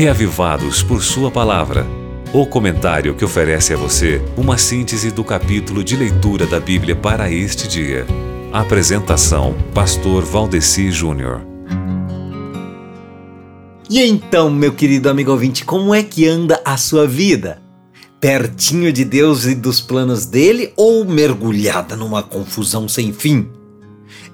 Reavivados por Sua Palavra. O comentário que oferece a você uma síntese do capítulo de leitura da Bíblia para este dia. Apresentação: Pastor Valdeci Júnior. E então, meu querido amigo ouvinte, como é que anda a sua vida? Pertinho de Deus e dos planos dele ou mergulhada numa confusão sem fim?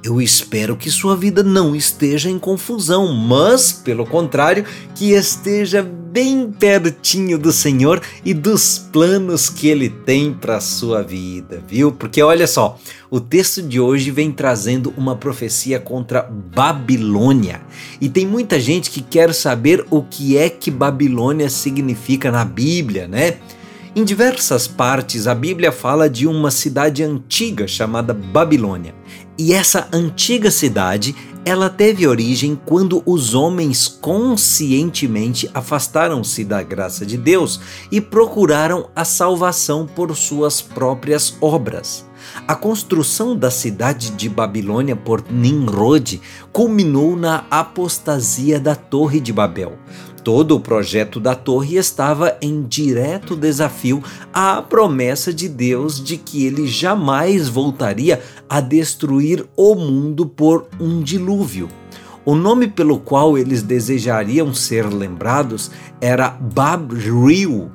Eu espero que sua vida não esteja em confusão, mas, pelo contrário, que esteja bem pertinho do Senhor e dos planos que Ele tem para sua vida, viu? Porque olha só, o texto de hoje vem trazendo uma profecia contra Babilônia. E tem muita gente que quer saber o que é que Babilônia significa na Bíblia, né? Em diversas partes, a Bíblia fala de uma cidade antiga chamada Babilônia. E essa antiga cidade, ela teve origem quando os homens conscientemente afastaram-se da graça de Deus e procuraram a salvação por suas próprias obras. A construção da cidade de Babilônia por Nimrod culminou na apostasia da Torre de Babel. Todo o projeto da torre estava em direto desafio à promessa de Deus de que ele jamais voltaria a destruir o mundo por um dilúvio. O nome pelo qual eles desejariam ser lembrados era Babril,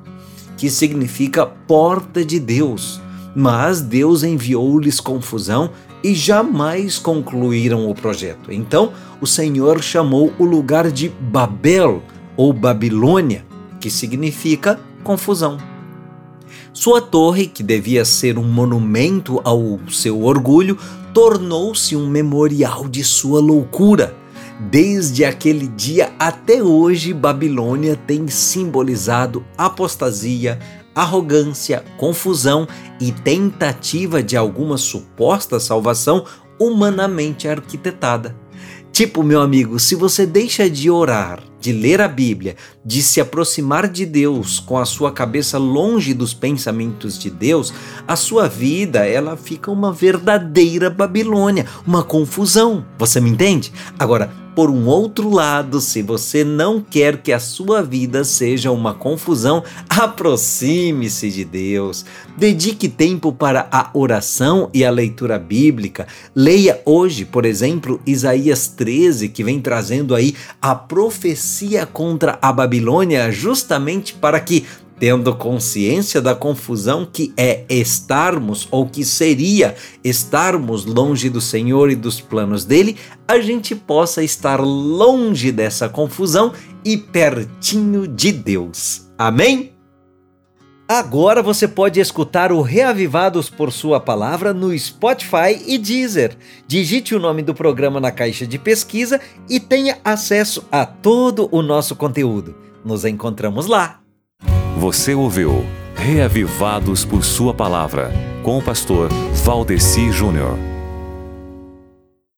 que significa porta de Deus. Mas Deus enviou-lhes confusão e jamais concluíram o projeto. Então o Senhor chamou o lugar de Babel, ou Babilônia, que significa confusão. Sua torre, que devia ser um monumento ao seu orgulho, tornou-se um memorial de sua loucura. Desde aquele dia até hoje, Babilônia tem simbolizado apostasia, arrogância, confusão e tentativa de alguma suposta salvação humanamente arquitetada. Tipo, meu amigo, se você deixa de orar, de ler a Bíblia, de se aproximar de Deus com a sua cabeça longe dos pensamentos de Deus, a sua vida ela fica uma verdadeira Babilônia, uma confusão. Você me entende? Agora, por um outro lado, se você não quer que a sua vida seja uma confusão, aproxime-se de Deus. Dedique tempo para a oração e a leitura bíblica. Leia hoje, por exemplo, Isaías 13, que vem trazendo aí a profecia contra a Babilônia, justamente para que tendo consciência da confusão que é estarmos ou que seria estarmos longe do Senhor e dos planos dele, a gente possa estar longe dessa confusão e pertinho de Deus. Amém? Agora você pode escutar o Reavivados por Sua Palavra no Spotify e Deezer. Digite o nome do programa na caixa de pesquisa e tenha acesso a todo o nosso conteúdo. Nos encontramos lá. Você ouviu Reavivados por Sua Palavra, com o pastor Valdeci Júnior.